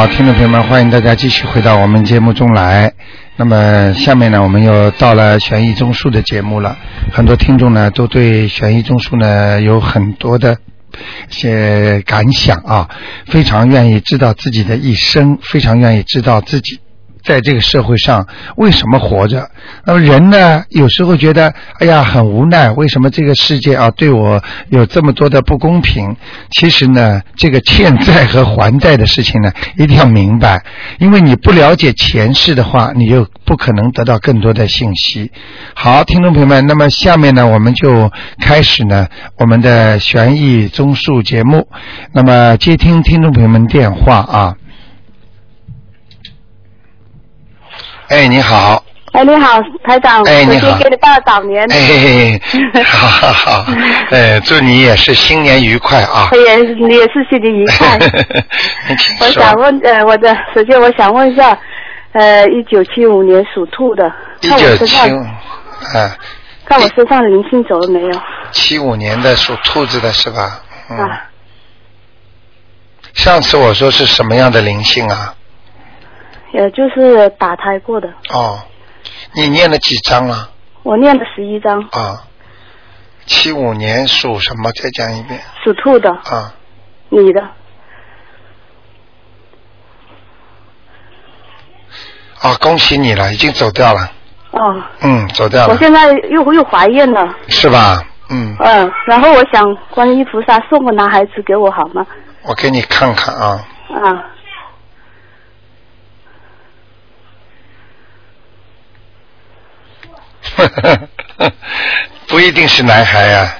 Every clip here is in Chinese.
好，听众朋友们，欢迎大家继续回到我们节目中来。那么下面呢，我们又到了悬疑综述的节目了。很多听众呢，都对悬疑综述呢有很多的一些感想啊，非常愿意知道自己的一生，非常愿意知道自己。在这个社会上，为什么活着？那么人呢？有时候觉得，哎呀，很无奈。为什么这个世界啊，对我有这么多的不公平？其实呢，这个欠债和还债的事情呢，一定要明白。因为你不了解前世的话，你就不可能得到更多的信息。好，听众朋友们，那么下面呢，我们就开始呢我们的悬疑综述节目。那么接听听众朋友们电话啊。哎，你好。哎，你好，台长。哎，你好。给你拜早年。哎，好好 好。哎，祝你也是新年愉快啊。也你也是新年愉快。我想问呃，我的首先我想问一下，呃，一九七五年属兔的，一九七五，啊，看我身上的灵性走了没有？七五年的属兔子的是吧？啊。上次我说是什么样的灵性啊？呃，就是打胎过的。哦，你念了几章了？我念了十一章。啊，七五年属什么？再讲一遍。属兔的。啊。你的。啊，恭喜你了，已经走掉了。哦。嗯，走掉了。我现在又又怀孕了。是吧？嗯。嗯，然后我想观音菩萨送个男孩子给我好吗？我给你看看啊。啊。不一定是男孩呀。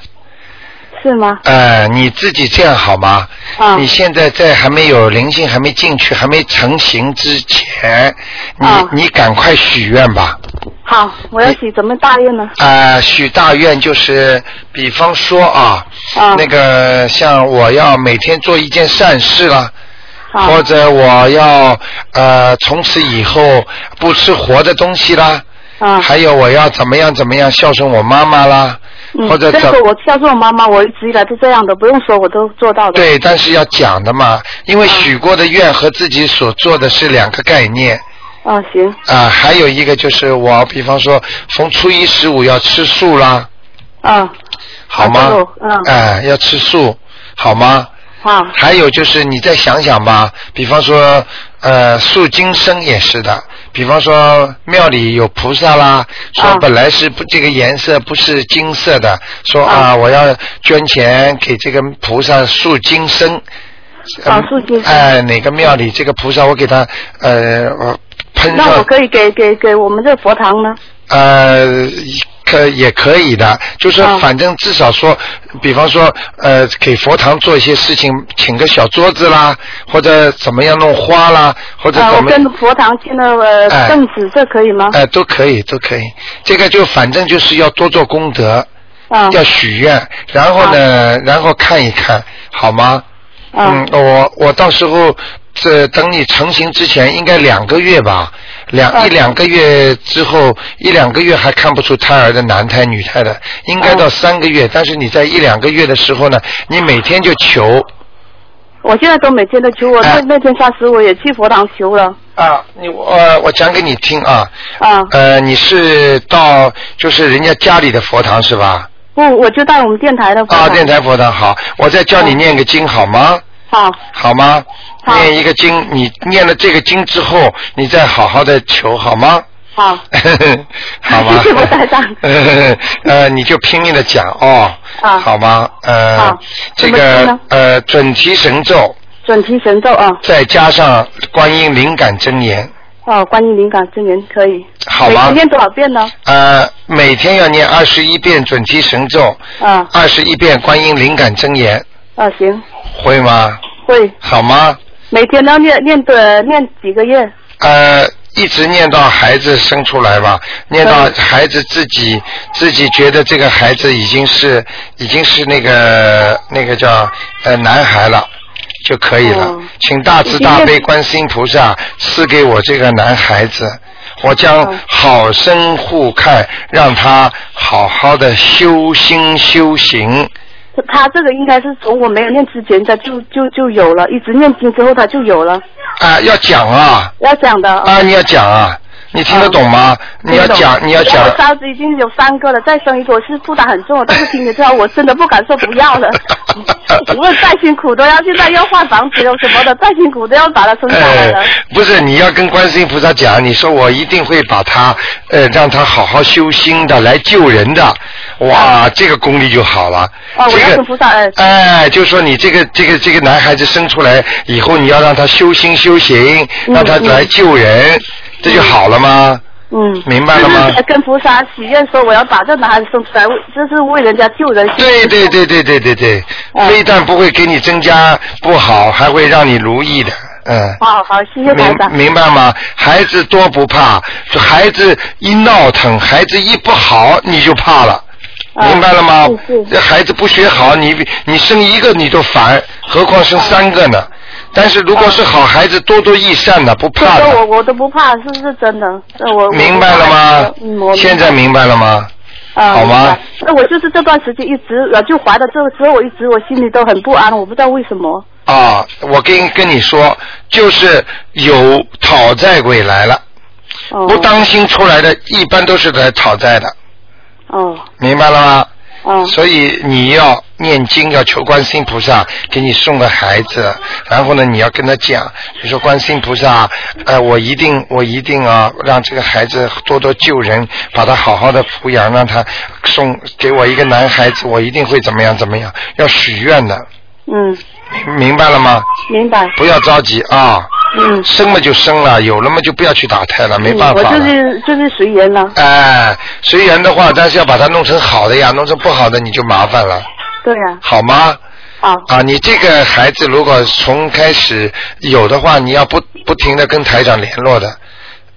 是吗？呃，你自己这样好吗？啊。你现在在还没有灵性还没进去还没成型之前，你你赶快许愿吧。好，我要许怎么大愿呢？啊，许大愿就是，比方说啊，啊那个像我要每天做一件善事啦，啊或者我要呃从此以后不吃活的东西啦。啊，还有我要怎么样怎么样孝顺我妈妈啦，或者这个我孝顺我妈妈，我一直以来都这样的，不用说我都做到的。对，但是要讲的嘛，因为许过的愿和自己所做的是两个概念。啊，行。啊，还有一个就是我，比方说从初一十五要吃素啦。啊。好吗？嗯。哎，要吃素，好吗？啊。还有就是你再想想吧，比方说呃素今生也是的。比方说庙里有菩萨啦，说本来是不这个颜色不是金色的，说啊我要捐钱给这个菩萨塑金身。啊，塑金身。哎，哪个庙里这个菩萨我给他呃喷上。那我可以给给给我们这佛堂呢？呃。可也可以的，就是反正至少说，比方说呃，给佛堂做一些事情，请个小桌子啦，或者怎么样弄花啦，或者怎么。我跟佛堂请了呃凳子，这可以吗？哎，都可以，都可以。这个就反正就是要多做功德，啊要许愿，然后呢，然后看一看，好吗？嗯，我我到时候这等你成型之前，应该两个月吧。两一两个月之后，一两个月还看不出胎儿的男胎女胎的，应该到三个月。但是你在一两个月的时候呢，你每天就求。我现在都每天都求，我那那天下时我也去佛堂求了。啊，你我我讲给你听啊。啊。呃，你是到就是人家家里的佛堂是吧？不，我就到我们电台的佛堂。啊，电台佛堂好，我再教你念个经好吗？好。好吗？念一个经，你念了这个经之后，你再好好的求好吗？好。好吗？谢谢我台长。呃，你就拼命的讲哦。啊。好吗？呃。好。这个呃准提神咒。准提神咒啊。再加上观音灵感真言。哦，观音灵感真言可以。好吗？每天念多少遍呢？呃，每天要念二十一遍准提神咒。啊。二十一遍观音灵感真言。啊，行。会吗？会。好吗？每天都念念的念几个月？呃，一直念到孩子生出来吧，念到孩子自己自己觉得这个孩子已经是已经是那个那个叫呃男孩了就可以了。请大慈大悲观世音菩萨赐给我这个男孩子，我将好生护看，让他好好的修心修行。他这个应该是从我没有念之前，他就就就有了，一直念经之后他就有了。啊，要讲啊。要讲的。啊，你要讲啊。你听得懂吗？你要讲，你要讲。我烧子已经有三个了，再生一个我是负担很重，但是听了之后我真的不敢说不要了。无论再辛苦都要，现在要换房子又什么的，再辛苦都要把它生下来了。不是，你要跟观世音菩萨讲，你说我一定会把他呃让他好好修心的，来救人的。哇，这个功力就好了。哦，我要跟菩萨哎，就说你这个这个这个男孩子生出来以后，你要让他修心修行，让他来救人。这就好了吗？嗯，明白了吗？跟菩萨许愿说，我要把这男孩子生出来，这是为人家救人。对对对对对对对，非但不会给你增加不好，还会让你如意的，嗯。好好，谢谢台长。明白吗？孩子多不怕，孩子一闹腾，孩子一不好你就怕了，明白了吗？这孩子不学好，你你生一个你都烦，何况生三个呢？但是如果是好孩子，多多益善的，不怕的。我我都不怕，是是真的。我明白了吗？现在明白了吗？啊好吗？那我就是这段时间一直就怀的这个时候，我一直我心里都很不安，我不知道为什么。啊，我跟跟你说，就是有讨债鬼来了，不当心出来的，一般都是来讨债的。哦。明白了吗？哦。所以你要。念经要求观世音菩萨给你送个孩子，然后呢，你要跟他讲，你说观世音菩萨，呃，我一定我一定啊，让这个孩子多多救人，把他好好的抚养，让他送给我一个男孩子，我一定会怎么样怎么样，要许愿的。嗯。明白了吗？明白。不要着急啊。嗯。生了就生了，有了嘛就不要去打胎了，没办法。我就是就是随缘了。哎，随缘的话，但是要把它弄成好的呀，弄成不好的你就麻烦了。对呀。好吗？啊。啊，你这个孩子如果从开始有的话，你要不不停的跟台长联络的。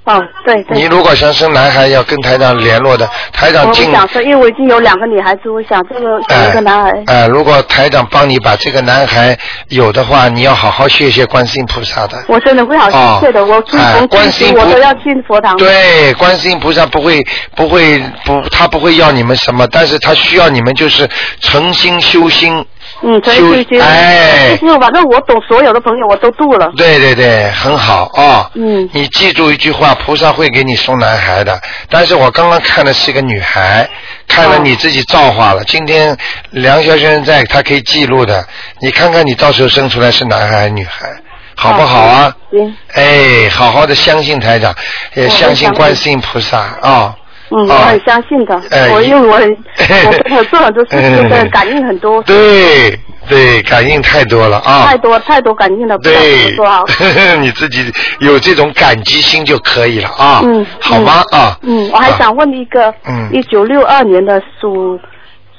哦，对对。你如果想生男孩，要跟台长联络的。台长尽。我想说，因为我已经有两个女孩子，我想这个一个男孩。哎，如果台长帮你把这个男孩有的话，你要好好谢谢观世音菩萨的。我真的会好谢谢的，我去从观世音我都要进佛堂。对，观世音菩萨不会不会不，他不会要你们什么，但是他需要你们就是诚心修心。嗯，可以可以，哎，就是反正我懂所有的朋友，我都度了。对对对，很好啊。嗯。你记住一句话，菩萨会给你送男孩的。但是我刚刚看的是一个女孩，看了你自己造化了。今天梁小先生在，他可以记录的。你看看你到时候生出来是男孩还是女孩，好不好啊？行。哎，好好的相信台长，也相信观世音菩萨啊。嗯，我很相信的，我因为我很，我做很多事情的感应很多。对对，感应太多了啊！太多太多感应了，不知道怎么说啊。你自己有这种感激心就可以了啊。嗯。好吗啊？嗯，我还想问一个，嗯，一九六二年的属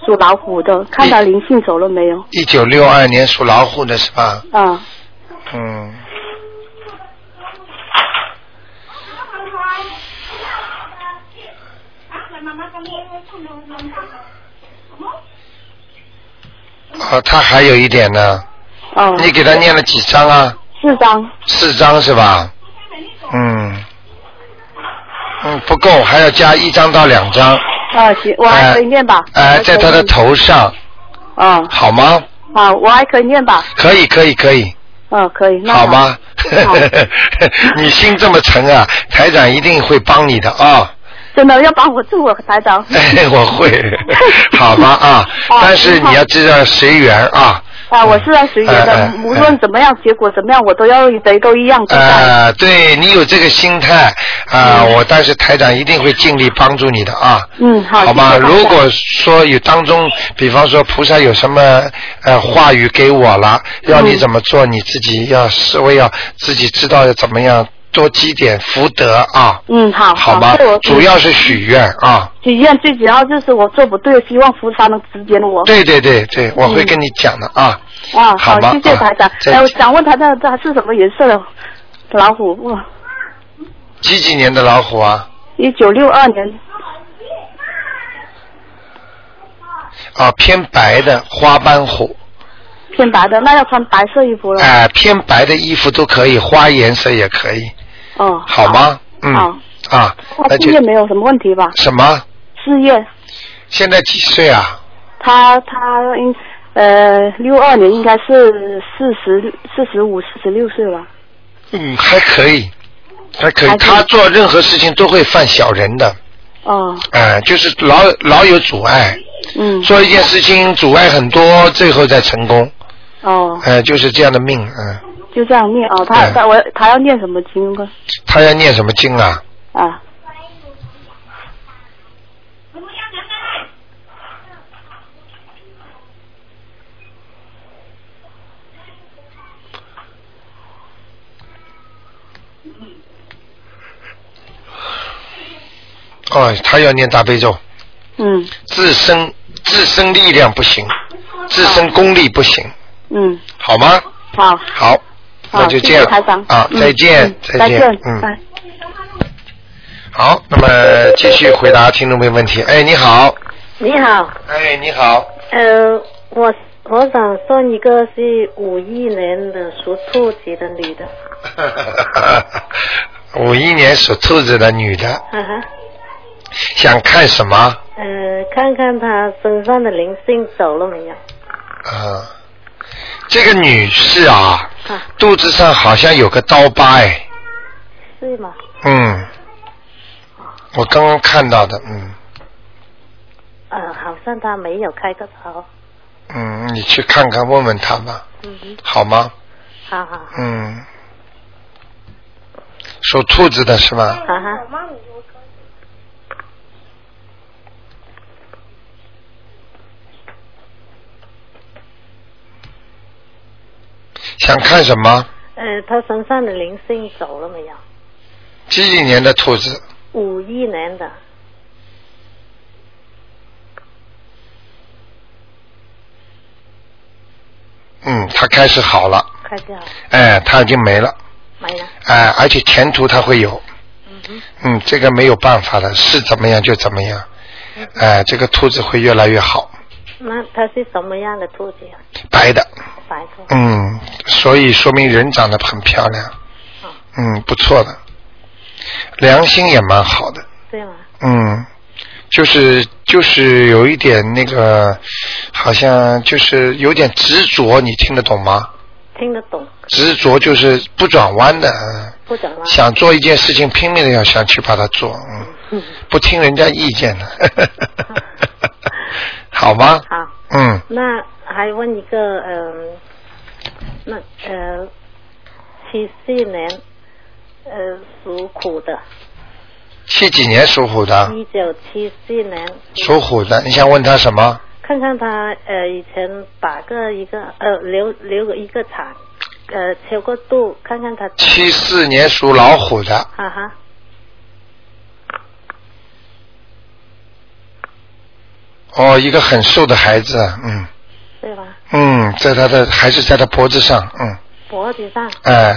属老虎的，看到灵性走了没有？一九六二年属老虎的是吧？啊。嗯。哦，他还有一点呢。哦。你给他念了几张啊？四张。四张是吧？嗯。嗯，不够，还要加一张到两张。啊，行，我还可以念吧。哎，在他的头上。嗯。好吗？好，我还可以念吧。可以，可以，可以。嗯，可以。那好吗？好。你心这么诚啊，台长一定会帮你的啊。真的要帮我助我台长。哎，我会，好吧啊，但是你要知道随缘啊。啊，我是要随缘的，无论怎么样，结果怎么样，我都要得都一样。啊，对你有这个心态啊，我但是台长一定会尽力帮助你的啊。嗯，好。好吧，如果说有当中，比方说菩萨有什么呃话语给我了，要你怎么做，你自己要思维要自己知道要怎么样。多积点福德啊！嗯，好，好吗？主要是许愿啊。许愿最主要就是我做不对，希望菩萨能指点我。对对对对，我会跟你讲的啊。啊，好，谢谢台长。哎，我想问他那他是什么颜色的老虎？哇几几年的老虎啊？一九六二年。啊，偏白的花斑虎。偏白的，那要穿白色衣服了。哎，偏白的衣服都可以，花颜色也可以。哦，好吗？嗯。啊。他事业没有什么问题吧？什么？事业。现在几岁啊？他他应呃，六二年应该是四十四十五、四十六岁吧。嗯，还可以，还可以。还可以他做任何事情都会犯小人的，哦，哎、就是老老有阻碍，嗯，做一件事情阻碍很多，最后再成功，哦，哎、就是这样的命，嗯。就这样念哦。他哎他我他要念什么经呢？他要念什么经啊？啊，哦，他要念大悲咒，嗯自身自身力量不行，自身功力不行，嗯，好吗？好，好，那就这样啊，嗯再见嗯，再再见，嗯。拜。好，那么继续回答听众朋友问题。哎，你好，你好，哎，你好，呃，我我想算一个是五一年的属兔子的女的，五一年属兔子的女的，想看什么？呃，看看她身上的灵性走了没有？啊，这个女士啊，啊，肚子上好像有个刀疤，哎，是吗？嗯，我刚刚看到的，嗯呃，好像她没有开个头。嗯，你去看看问问他吧，嗯，好吗？好好，嗯，属兔子的是吗？哈哈，想看什么？呃，他身上的灵性走了没有？几几年的兔子？五一年的，嗯，他开始好了，开始好了，哎，他已经没了，没了。哎，而且前途他会有，嗯，嗯，这个没有办法的，是怎么样就怎么样，哎，这个兔子会越来越好，那它是什么样的兔子啊？白的，白的。嗯，所以说明人长得很漂亮，哦，嗯，不错的，良心也蛮好的，对吗？嗯，就是就是有一点那个，好像就是有点执着，你听得懂吗？听得懂，执着就是不转弯的，嗯。不转弯。想做一件事情，拼命的要想去把它做，嗯，嗯，不听人家意见的，好吗？好。嗯，那还问一个，嗯、那呃，七四年，呃，属虎的，七几年属虎的，一九七四年，属虎的，你想问他什么？看看他呃以前打个一个呃留留个一个产，呃超过度，看看他，七四年属老虎的，哈哈，哦，一个很瘦的孩子，嗯。对吧？嗯，在他的还是在他脖子上，嗯，脖子上，哎，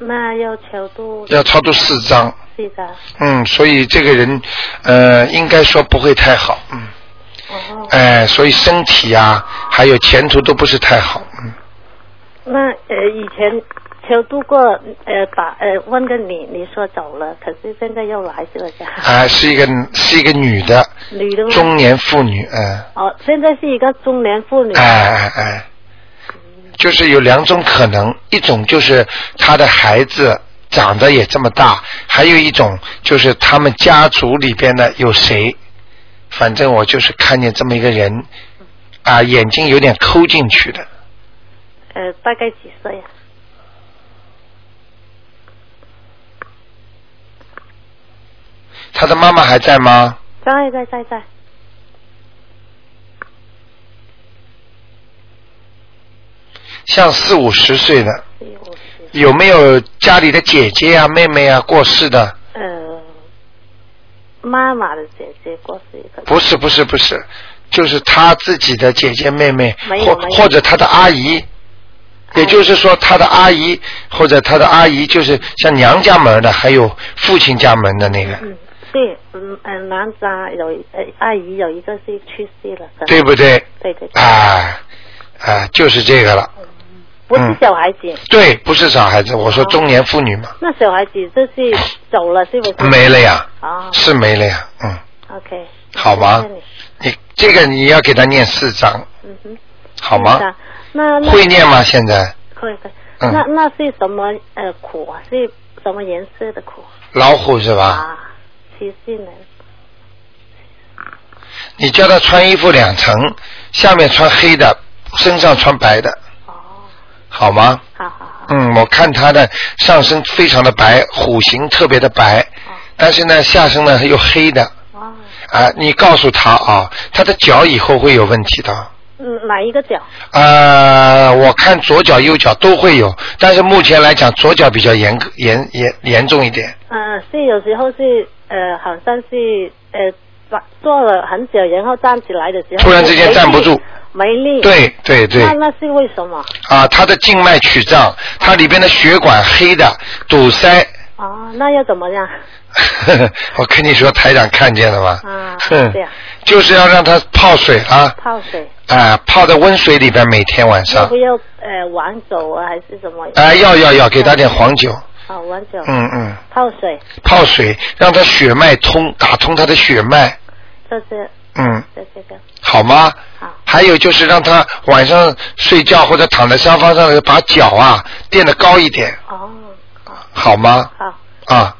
那要超度要超度四张，四张，嗯，所以这个人，呃，应该说不会太好，嗯，哦，哎，所以身体啊，还有前途都不是太好，嗯，那呃以前超度过呃把呃问个你，你说走了，可是现在又来是不是？啊，是一个是一个女的，女的？中年妇女，嗯，哦，现在是一个中年妇女。哎哎哎，就是有两种可能，一种就是她的孩子长得也这么大，还有一种就是他们家族里边的有谁，反正我就是看见这么一个人，啊，眼睛有点抠进去的，呃，大概几岁啊？他的妈妈还在吗？在在在在。像四五十岁的。有没有家里的姐姐啊、妹妹啊过世的？呃，妈妈的姐姐过世一个。不是不是不是，就是他自己的姐姐妹妹，或或者他的阿姨，也就是说他的阿姨或者他的阿姨就是像娘家门的，还有父亲家门的那个，嗯，对，嗯嗯，男家有呃阿姨有一个是去世了，对不对？对对对，啊啊，就是这个了。不是嗯小孩子，对，不是小孩子，我说哦中年妇女嘛，那小孩子就是走了是不是？没了呀，啊是没了呀，嗯，，OK，好吗你你这个你要给他念四章，嗯哼，好吗那会念吗？现在会会。嗯那那是什么呃苦啊？是什么颜色的苦老虎是吧？啊？七四年。你叫他穿衣服两层，下面穿黑的，身上穿白的，哦，好吗？好好好。嗯，我看他的上身非常的白，虎形特别的白，哦但是呢下身呢又黑的哦，啊。你告诉他啊，他的脚以后会有问题的。嗯，哪一个脚？呃，我看左脚右脚都会有，但是目前来讲左脚比较严严严严重一点。嗯，是有时候是呃，好像是呃，把坐了很久，然后站起来的时候，突然之间站不住，没力。。对对对那那是为什么？啊，他的静脉曲张，他里边的血管黑的堵塞。哦，那要怎么样？我跟你说，台长看见了吗？啊哼这样，就是要让他泡水啊，泡水？啊，泡在温水里边，每天晚要上不，要呃晚走啊，还是什么？啊，要要要，给他点黄酒，嗯嗯，泡水，泡水，让他血脉通，打通他的血脉，这是嗯，这这个。好吗？好。还有就是让他晚上睡觉或者躺在沙发上，把脚啊垫得高一点，哦，好，好吗？好。啊，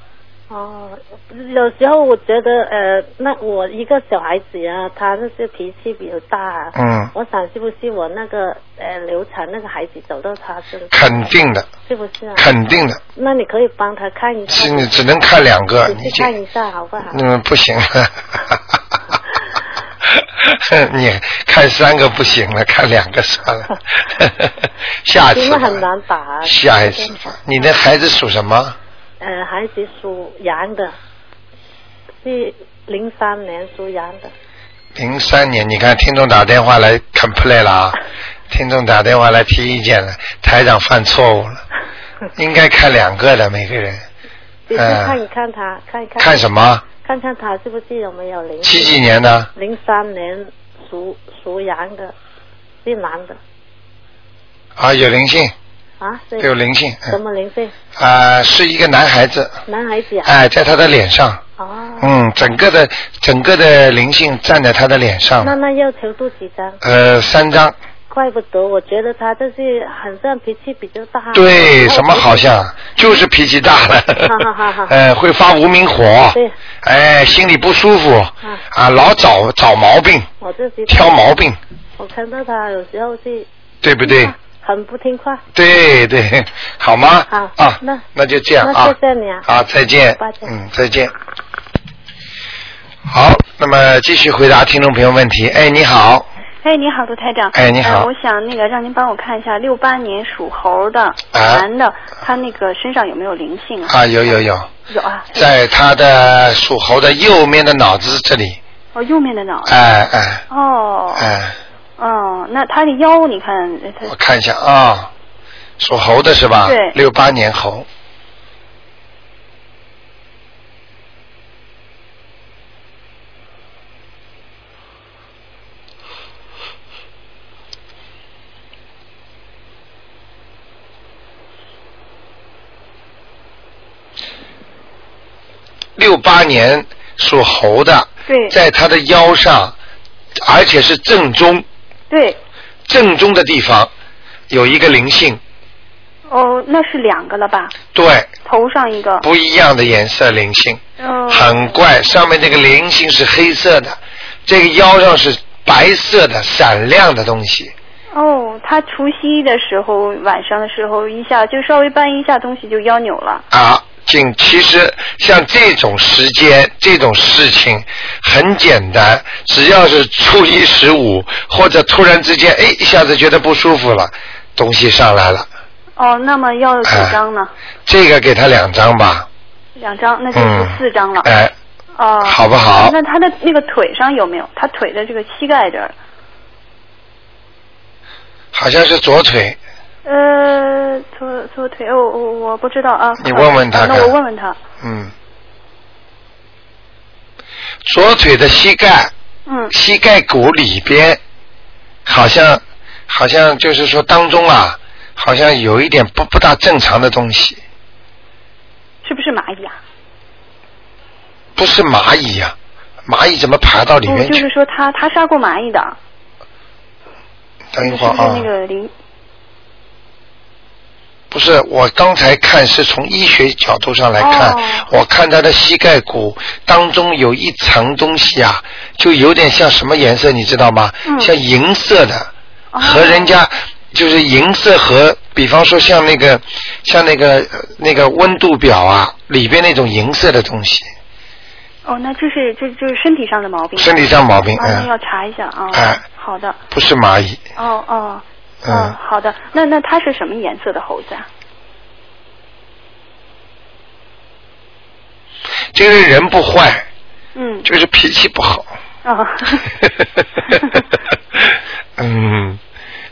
哦，有时候我觉得呃，那我一个小孩子啊，他那些脾气比较大、啊。嗯，我想是不是我那个呃流产那个孩子走到他身上？肯定的，是不是啊？肯定的，那你可以帮他看一下。是你只能看两个，你这仔细看一下好不好？嗯不行了。你看三个不行了，看两个算了，下次吧因为很难打啊。下一次吧。你的孩子属什么？呃，孩子属羊的，是零三年属羊的。零三年，你看听众打电话来 complain 了啊，听众打电话来提意见了，台长犯错误了，应该看两个的每个人。仔细嗯看一看他，看一看。看什么？看看他是不是有没有灵性。几几年的？零三年属属羊的，是男的啊，有灵性，啊？是有灵性，什嗯，么灵性？啊，是一个男孩子，男孩子啊？哎，在他的脸上，哦。嗯，整个的整个的灵性站在他的脸上那，那要求多几张？呃，三张，怪不得，我觉得他就是很像脾气比较大。对，什么好像就是脾气大了好好好，呃，会发无名火对，哎，心里不舒服，啊，老找找毛病，我自己挑毛病，我看到他有时候是对不对？很不听话。对对，好吗？好啊，那那就这样那啊。谢谢你啊好，再见嗯，再见。好，那么继续回答听众朋友问题。哎，你好，哎，你好，杜台长。哎你好呃我想那个让您帮我看一下，六八年属猴的、啊男的，他那个身上有没有灵性啊？啊，有有有，有啊。在他的属猴的右面的脑子这里，哦，右面的脑子。哎哎哦。哎，哦，那他的腰，你看我看一下啊，属猴的是吧？对六八年猴。六八年属猴的，对在他的腰上，而且是正中对。正中的地方有一个灵性，哦，那是两个了吧？对，头上一个。不一样的颜色灵性，哦。很怪。上面这个灵性是黑色的，这个腰上是白色的闪亮的东西。哦，他除夕的时候，晚上的时候，一下就稍微搬一下东西就腰扭了。啊，仅其实像这种时间、这种事情很简单，只要是初一十五或者突然之间，哎，一下子觉得不舒服了，东西上来了，哦，那么要几张呢？这个给他两张吧，两张，那就是四张了。哎，哦。好不好那他的那个腿上有没有？他腿的这个膝盖这儿，好像是左腿，呃，左左腿，哦，我我不知道啊。你问问他啊那我问问他。嗯，左腿的膝盖，嗯，膝盖骨里边，好像好像就是说当中啊，好像有一点不不大正常的东西，是不是蚂蚁啊？不是蚂蚁呀、蚂蚁怎么爬到里，面去？就是说他他杀过蚂蚁的，等一是不是会儿啊，那个灵？不是，我刚才看是从医学角度上来看，哦我看他的膝盖骨当中有一层东西啊，就有点像什么颜色，你知道吗？嗯像银色的，哦和人家就是银色和，比方说像那个像那个呃那个温度表啊里边那种银色的东西，哦，那就是就就是身体上的毛病。身体上毛病，啊，那嗯，要查一下啊。哎好的。不是蚂蚁，哦哦。嗯哦，好的。那那它是什么颜色的猴子啊？这个人不坏，嗯。就是脾气不好。哦。嗯，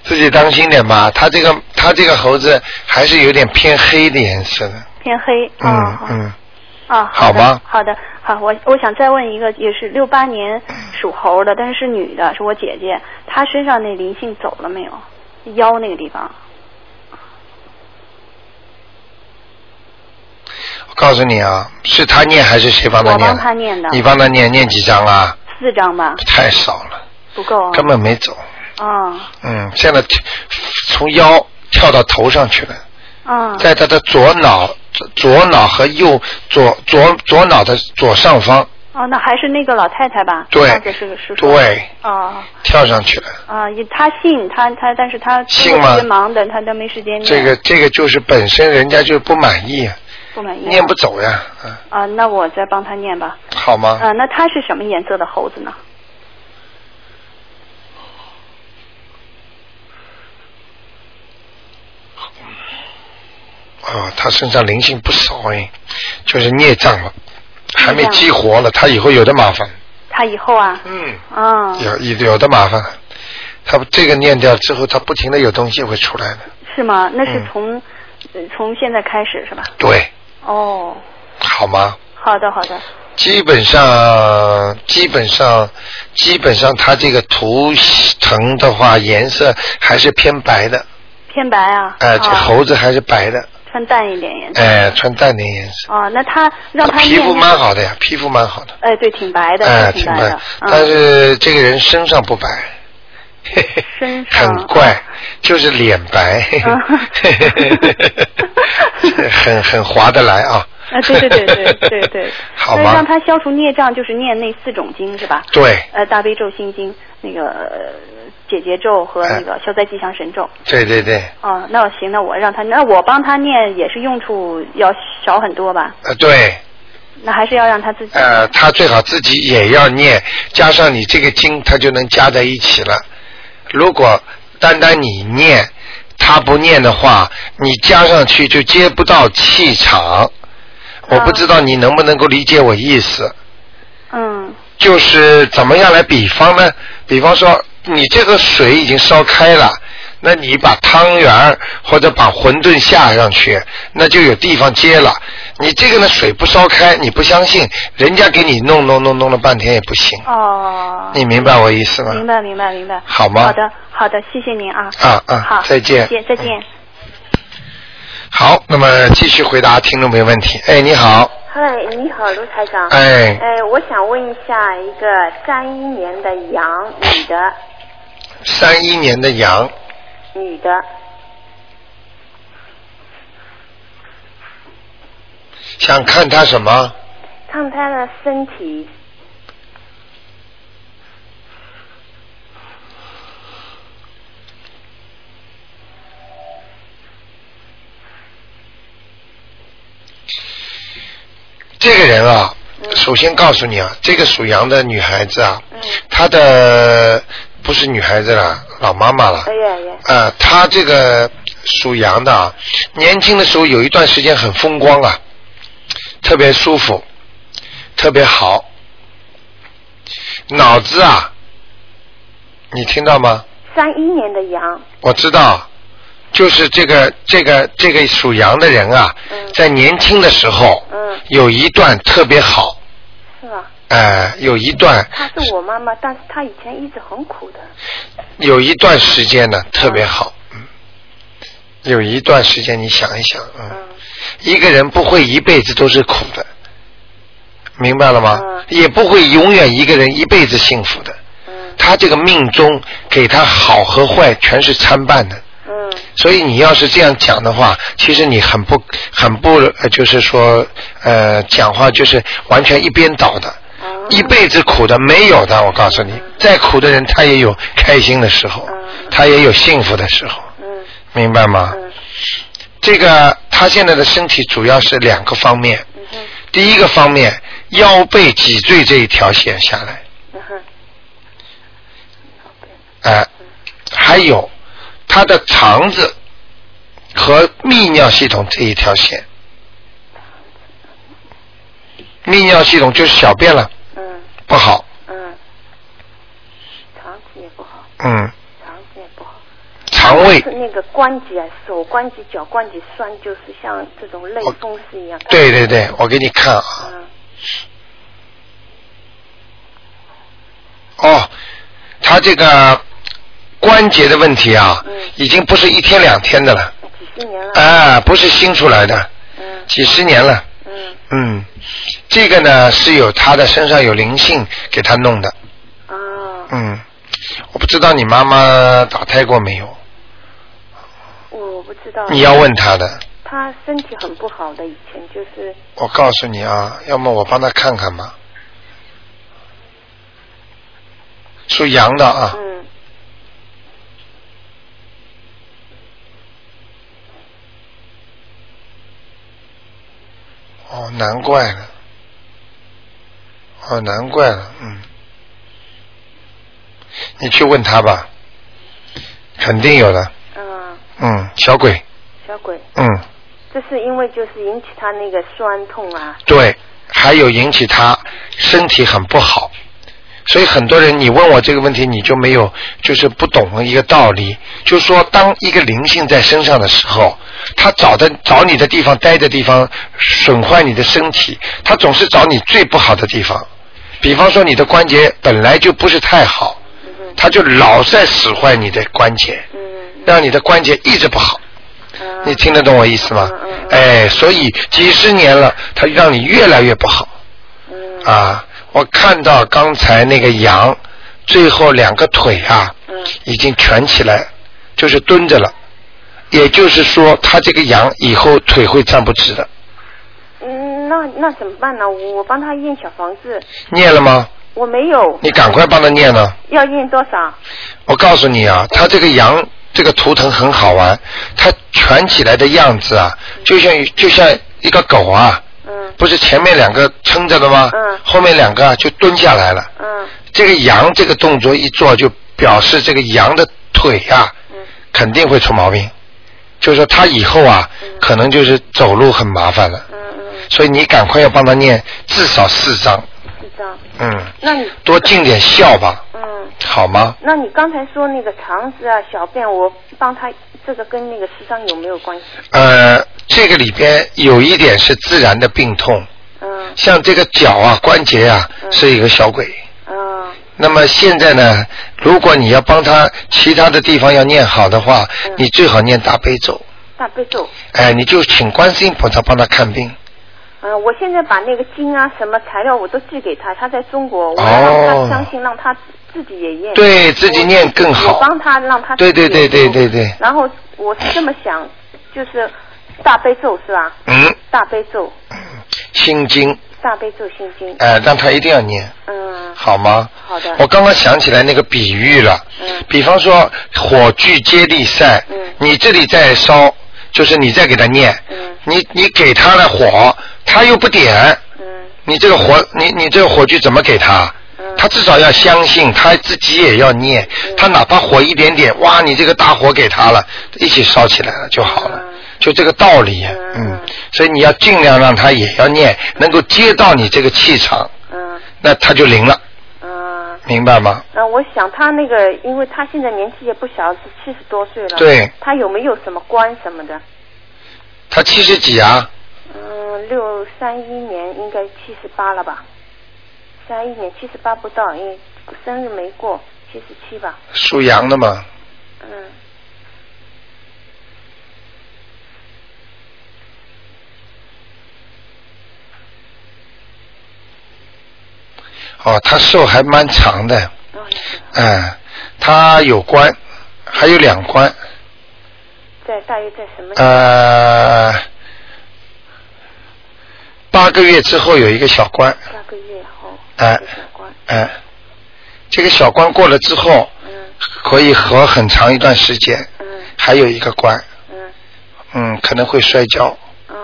自己当心点吧。他这个他这个猴子还是有点偏黑的颜色的。偏黑。嗯哦。嗯，啊，的好吧好的，好，我我想再问一个，也是六八年属猴的，但是是女的，是我姐姐，她身上那灵性走了没有？腰那个地方。我告诉你啊，是他念还是谁帮他念？我帮他念的你帮他念，念几张啊？四张吧，太少了，不够啊。根本没走。啊嗯，现在从腰跳到头上去了，啊在他的左脑、左脑和右左左左脑的左上方哦，那还是那个老太太吧？对是是说。对哦跳上去了。啊，也她信他他，但是他信吗特别忙的，她都没时间念。这个这个就是本身人家就不满意，啊，不满意。念不。走呀，啊，啊，那我再帮他念吧。好吗？啊，那他是什么颜色的猴子呢？啊，他身上灵性不少哎，就是孽障了，还没激活了，他以后有的麻烦。他以后啊。嗯。啊。有有有的麻烦，他这个念掉之后，他不停的有东西会出来的。是吗？那是嗯从、呃从现在开始是吧？对，哦，好吗？好的好的。基本上，基本上，基本上，它这个图腾的话，颜色还是偏白的。偏白啊。哎、这啊猴子还是白的，穿淡一点颜色。哎、穿淡点颜色。哦，那他让他皮肤蛮好的呀，皮肤蛮好的。哎，对，挺白的，哎，挺白的。，嗯但是这个人身上不白，身上很怪，就是脸白，嗯 很很划得来啊。啊，对对对对 对对。好那让？他消除孽障，就是念那四种经是吧？对呃，大悲咒、心经，那个呃解结咒和哎那个消灾吉祥神咒。对对对，哦，那行，那我让他，那我帮他念也是用处要少很多吧？呃对，那还是要让他自己。呃，他最好自己也要念，加上你这个经，他就能加在一起了。如果单单你念，他不念的话，你加上去就接不到气场。我不知道你能不能够理解我意思。嗯就是怎么样来比方呢？比方说，你这个水已经烧开了，那你把汤圆儿或者把馄饨下上去，那就有地方接了。你这个呢，水不烧开，你不相信，人家给你弄弄弄弄了半天也不行。哦。你明白我意思吗？明白明白明白。好吗好的好的，谢谢您啊。啊啊好，再见谢谢再见。好，那么继续回答听众朋友问题。哎，你好，嗨，你好，卢台长。哎哎，我想问一下，一个三一年的羊女的，三一年的羊，女的，想看她什么？看她的身体，这个人啊，首先告诉你啊，这个属羊的女孩子啊，嗯，她的不是女孩子了，老妈妈了。哎呀呀，呃，她这个属羊的啊，年轻的时候有一段时间很风光啊，特别舒服，特别好，脑子啊，你听到吗？三一年的羊，我知道，就是这个这个这个属羊的人啊，嗯在年轻的时候，嗯，有一段特别好，是吧？哎、有一段她是我妈妈，但是她以前一直很苦的。有一段时间呢特别好，嗯，有一段时间你想一想，嗯，嗯一个人不会一辈子都是苦的，明白了吗？嗯也不会永远一个人一辈子幸福的。嗯他这个命中给他好和坏全是参半的。嗯。所以你要是这样讲的话，其实你很不很不，呃就是说，呃，讲话就是完全一边倒的，哦。一辈子苦的没有的。我告诉你，再苦的人他也有开心的时候，他也有幸福的时候，嗯。明白吗？嗯。这个他现在的身体主要是两个方面，第一个方面腰背脊椎这一条线下来，嗯哼。哎、还有他的肠子和泌尿系统这一条线。泌尿系统就是小便了，嗯不好，嗯，肠子也不好，嗯，肠子也不好。肠胃是那个关节啊，手关节、脚关节酸，就是像这种类风湿一样。对对对，我给你看啊，嗯哦，他这个关节的问题啊，嗯。已经不是一天两天的了，几十年了。啊，不是新出来的，嗯。几十年了，嗯。嗯，这个呢是有他的身上有灵性给他弄的，啊嗯，我不知道你妈妈打胎过没有，我不知道。你要问他的，他身体很不好的，以前就是。我告诉你啊，要么我帮他看看吧，属羊的啊，嗯哦，难怪了，哦，难怪了，嗯，你去问他吧，肯定有的，嗯。嗯，小鬼，小鬼，嗯，这是因为就是引起他那个酸痛啊。对，还有引起他身体很不好，所以很多人你问我这个问题，你就没有就是不懂一个道理，就是说当一个灵性在身上的时候，他找的找你的地方待的地方损坏你的身体，他总是找你最不好的地方，比方说你的关节本来就不是太好，他就老在使坏你的关节，嗯让你的关节一直不好。你听得懂我意思吗？哎，所以几十年了，他让你越来越不好。啊，我看到刚才那个羊，最后两个腿啊，已经蜷起来，就是蹲着了。也就是说，他这个羊以后腿会站不直的。嗯，那那怎么办呢？我帮他验小房子，念了吗？我没有。你赶快帮他念呢。要验多少？我告诉你啊，他这个羊这个图腾很好玩，它蜷起来的样子啊，就像就像一个狗啊，嗯不是前面两个撑着的吗？嗯后面两个啊就蹲下来了。嗯这个羊这个动作一做，就表示这个羊的腿啊，嗯肯定会出毛病。就是说他以后啊，可能就是走路很麻烦了。嗯嗯，所以你赶快要帮他念至少四章。嗯，那你多尽点孝吧，嗯，好吗？那你刚才说那个肠子啊、小便，我帮他这个跟那个四张有没有关系？呃，这个里边有一点是自然的病痛，嗯像这个脚啊、关节啊是一个小鬼。嗯那么现在呢，如果你要帮他其他的地方要念好的话，嗯你最好念大悲咒。大悲咒。哎，你就请观世音菩萨帮他看病。嗯，我现在把那个经啊、什么材料我都寄给他，他在中国，我哦让他相信，让他自己也念。对自己念更好我帮他让他对对对对对对，然后我是这么想，就是大悲咒是吧？嗯，大悲咒，心经，大悲咒心经。哎，让他一定要念，嗯，好吗？好的。我刚刚想起来那个比喻了，嗯。比方说火炬接力赛，嗯。你这里在烧，就是你在给他念，嗯。你你给他了火，他又不点，嗯。你这个火，你你这个火炬怎么给他？嗯。他至少要相信，他自己也要念，他哪怕火一点点，哇，你这个大火给他了，一起烧起来了就好了，就这个道理呀，嗯，所以你要尽量让他也要念，能够接到你这个气场，嗯那他就灵了，嗯。明白吗？嗯，我想他那个，因为他现在年纪也不小，是七十多岁了。对。他有没有什么官什么的？他七十几啊？嗯，六三一年应该七十八了吧？三一年七十八不到，因为生日没过，七十七吧。属羊的嘛，嗯。哦，他寿还蛮长的，哦，嗯，他有关，还有两关，在大约在什么？呃，八个月之后有一个小关，八个月后。哎。哎，这个小关过了之后，嗯可以活很长一段时间，嗯还有一个关，嗯嗯，可能会摔跤，啊，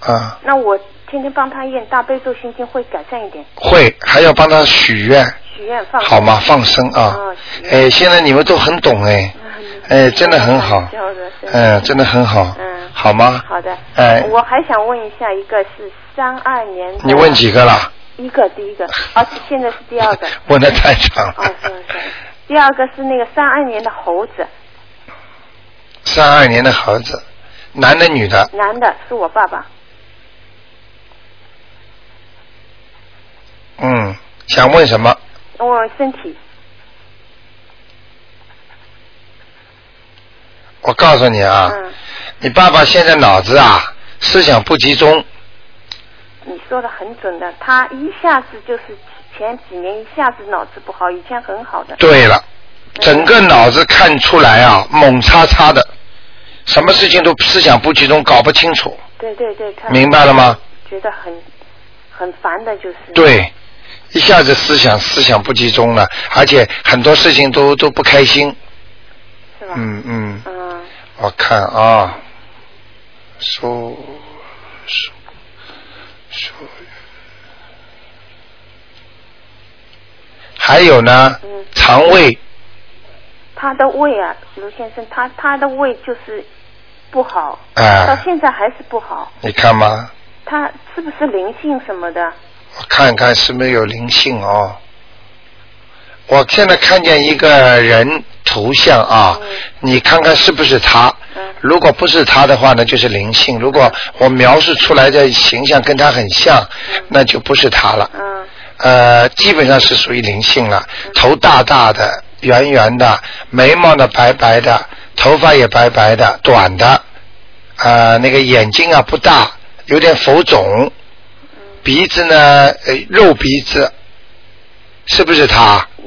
啊、那我天天帮他念大悲咒心经会改善一点，会还要帮他许愿，许愿放好吗？放生啊。哦，哎，现在你们都很懂哎，哎，真的很好，嗯，真的很好，嗯。好吗？好的，哎。我还想问一下，一个是三二年的，你问几个了？一个，第一个，而且，现在是第二个，问的太长。哦，了。是是，第二个是那个三二年的猴子，三二年的猴子，男的女的？男的，是我爸爸，嗯，想问什么？我身体，我告诉你啊，嗯，你爸爸现在脑子啊，思想不集中，你说的很准的，他一下子就是前几年一下子脑子不好，以前很好的，对了，整个脑子看出来啊，猛叉叉的，什么事情都思想不集中，搞不清楚，对对对，他明白了吗？觉得很很烦的，就是，对，一下子思想思想不集中了，而且很多事情都都不开心。是吧？嗯嗯，嗯，我看啊，属属属，还有呢，嗯肠胃他的胃啊，卢先生，他他的胃就是不好，哎到现在还是不好，你看吗？他是不是灵性什么的？我看看是不是有灵性哦。我现在看见一个人图像啊，嗯。你看看是不是他？嗯。如果不是他的话呢，就是灵性；如果我描述出来的形象跟他很像，那就不是他了。嗯。呃，基本上是属于灵性了，头大大的、圆圆的，眉毛呢白白的，头发也白白的、短的，呃，那个眼睛啊不大，有点浮肿，鼻子呢呃肉鼻子，是不是他？嗯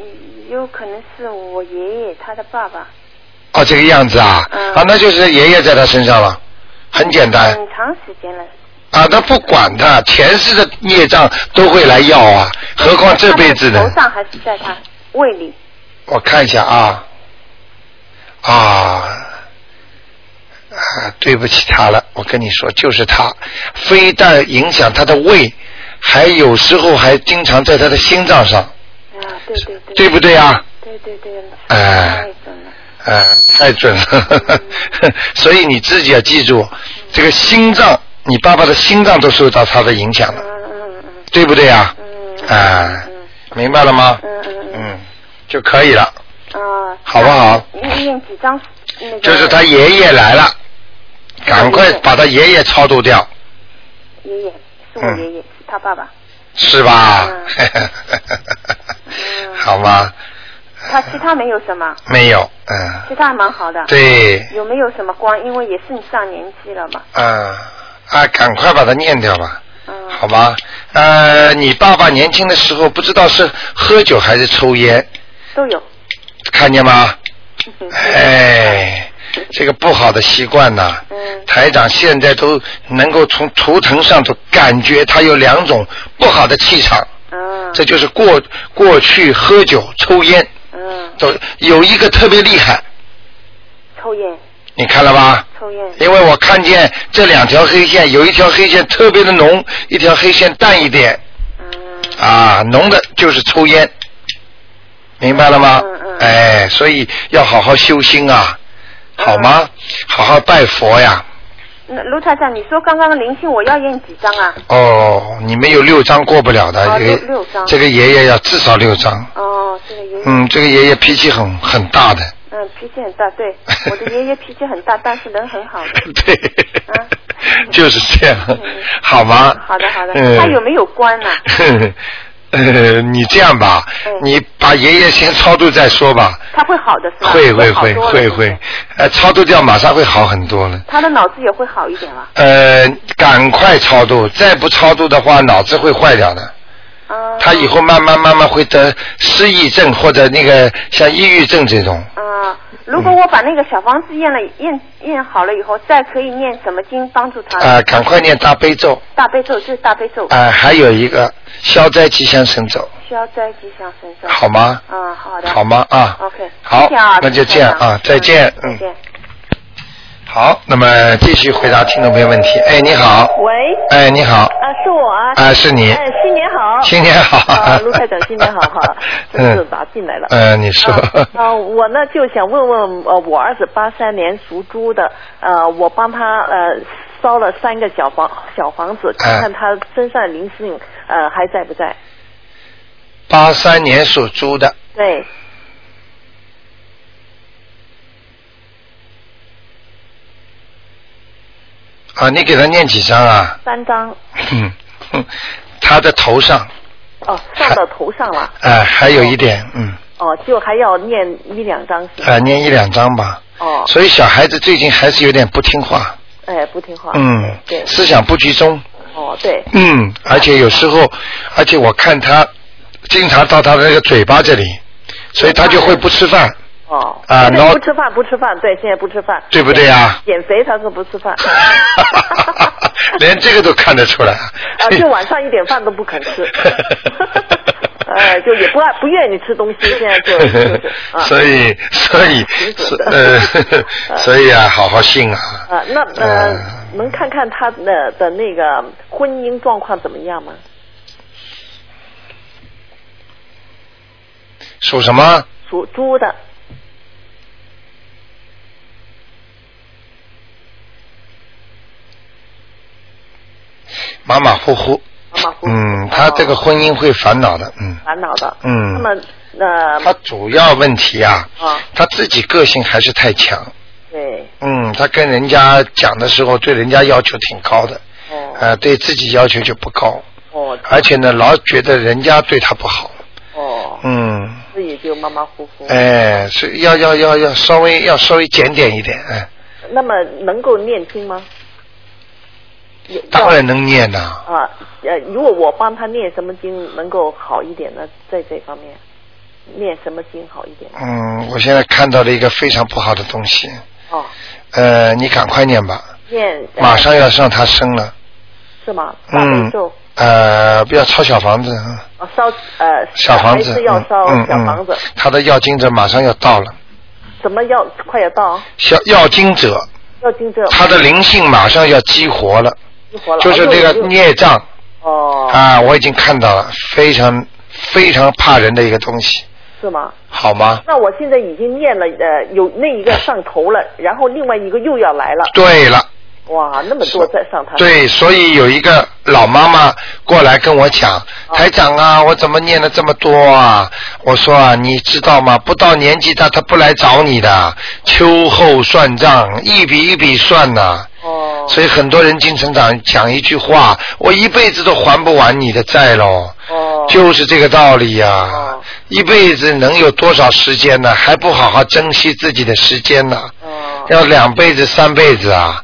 有可能是我爷爷他的爸爸，哦，这个样子啊，嗯啊，那就是爷爷在他身上了，很简单很长时间了。啊，他不管他前世的孽障都会来要啊，何况这辈子的头。上还是在他胃里？我看一下啊，啊，啊，对不起他了，我跟你说，就是他，非但影响他的胃，还有时候还经常在他的心脏上，啊，对对对。对不对啊？对对对，哎太准了。呃，太准了，所以你自己要记住，这个心脏，你爸爸的心脏都受到他的影响嗯了，对不对啊？嗯。啊嗯明白了吗？嗯就可以了，嗯。啊。好不好？念念几张那个？就是他爷爷来了，赶快把他爷爷超度掉，爷爷是我嗯爷爷，是他爸爸。是吧？嗯 好吗？他其他没有什么，没有，嗯，其他还蛮好的。。对，有没有什么光？因为也是上年纪了嘛。嗯，啊，赶快把它念掉吧，嗯。好吗？呃，你爸爸年轻的时候不知道是喝酒还是抽烟，都有。看见吗？嗯哎，这个不好的习惯呐、嗯。台长现在都能够从图腾上头感觉他有两种不好的气场，嗯。这就是过过去喝酒抽烟嗯，都有一个特别厉害，抽烟。你看了吧？抽烟。因为我看见这两条黑线，有一条黑线特别的浓，一条黑线淡一点。嗯。啊，浓的就是抽烟，明白了吗？嗯嗯。哎，所以要好好修心啊，好吗？好好拜佛呀。那卢台长，你说刚刚灵性我要验几张啊？哦，你们有六张过不了的，哦这个六六张这个爷爷要至少六张。哦，这个爷爷。嗯，这个爷爷脾气很很大的。嗯，脾气很大，对，我的爷爷脾气很大，但是人很好的。对，啊 就是这样嗯，好吗？好的，好的。嗯他有没有关呢、呃，你这样吧，嗯你把爷爷先超度再说吧。他会好的是吧？会会会会会，呃，超度掉马上会好很多了。他的脑子也会好一点了。呃，赶快超度，再不超度的话，脑子会坏掉的。啊。他以后慢慢慢慢会得失忆症或者那个像抑郁症这种。啊，如果我把那个小房子验了验验好了以后，再可以念什么经帮助他？啊，赶快念大悲咒。大悲咒就是大悲咒。啊，还有一个消灾吉祥神咒，消灾吉祥神咒。好吗？啊，好的。好吗？啊。OK。好谢谢啊，那就这样啊，再见。嗯。再见。好，那么继续回答听众朋友问题。哎，你好。喂。哎，你好。啊，是我啊。啊是你哎，新年好。新年好啊，卢台长，新年好哈，真是打进来了。嗯，你说。啊，啊我呢就想问问，呃，我儿子八三年属猪的，呃，我帮他呃烧了三个小房小房子，看看他身上的灵性呃还在不在？八三年属猪的，对，啊，你给他念几张啊？三张。嗯，嗯他的头上，哦，上到头上了。哎、还有一点，嗯，哦，就还要念一两张？啊，念一两张吧。哦。所以小孩子最近还是有点不听话，哎，不听话。嗯，对。思想不集中，哦，对。嗯，而且有时候，而且我看他经常到他的那个嘴巴这里，所以他就会不吃饭。哦。啊然后不吃饭，不吃饭，对，现在不吃饭。对不对啊减肥他说不吃饭。连这个都看得出来。啊，就晚上一点饭都不肯吃。哎，就也不爱不愿意吃东西，现在就就是啊。所以，所以，所呃，所以啊，好好信啊。啊，那呃，能看看他的的那个婚姻状况怎么样吗？属什么？属猪的，马马虎虎。马马虎虎。嗯，他这个婚姻会烦恼的，嗯。烦恼的。嗯那么那。他主要问题啊，啊，他自己个性还是太强。对。嗯，他跟人家讲的时候，对人家要求挺高的。哦。呃，对自己要求就不高。哦。而且呢，老觉得人家对他不好。哦。嗯。自己就马马虎虎。哎，是要要要要稍微要稍微检点一点，哎，那么能够念经吗？也当然能念呐、啊，呃，如果我帮他念什么经能够好一点呢？在这方面，念什么经好一点？嗯，我现在看到了一个非常不好的东西。哦。呃，你赶快念吧，念。呃马上要上他生了。是吗？嗯咒。。呃，不要抄小房子，烧呃。小房子要烧嗯嗯小房子。嗯，他的要经者马上要到了，什么要快要到？小要经者，要经者。他的灵性马上要激活了。就是这个孽障哦。啊，我已经看到了，非常非常怕人的一个东西，是吗？好吗？那我现在已经念了呃，有那一个上头了，然后另外一个又要来了。对了。哇，那么多在上台。对，所以有一个老妈妈过来跟我讲，台长啊，我怎么念了这么多啊？我说啊，你知道吗？不到年纪大，他不来找你的，秋后算账，一笔一笔算呐、哦。所以很多人经常讲讲一句话，我一辈子都还不完你的债喽。哦。就是这个道理呀、一辈子能有多少时间呢？还不好好珍惜自己的时间呢？哦。要两辈子、三辈子啊。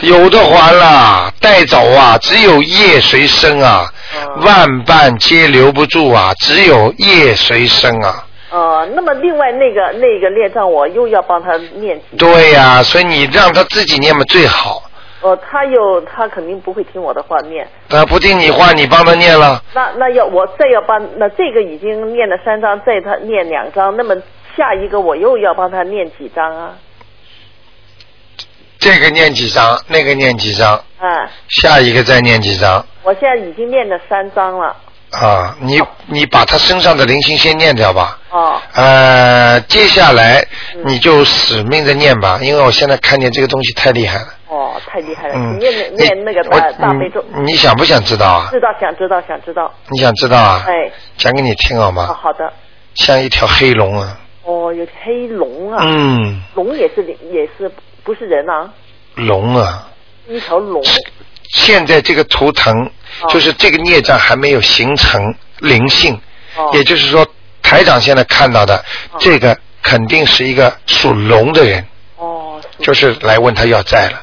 有的还了，带走啊，只有业随身啊，万般皆留不住啊，只有业随身啊。呃，那么另外那个那个列账，我又要帮他念几。对呀、所以你让他自己念嘛最好。哦，他又他肯定不会听我的话念。他不听你话，你帮他念了，那那要我再要帮那这个已经念了三章，再他念两张，那么下一个我又要帮他念几张啊？这个念几张，那个念几张，啊，下一个再念几张我现在已经念了三张了。啊。你你把他身上的灵性先念掉吧。哦。呃，接下来你就使命的念吧，因为我现在看见这个东西太厉害了。哦，太厉害了！嗯你念念那个大大悲咒。你你想不想知道啊？知道，想知道，想知道。你想知道啊？哎。讲给你听好哦，吗？好的。像一条黑龙啊。哦，有黑龙啊。嗯。龙也是也是不是人啊？龙啊，一条龙。现在这个图腾哦。就是这个孽障还没有形成灵性，哦。也就是说台长现在看到的这个肯定是一个属龙的人，哦，就是来问他要债了，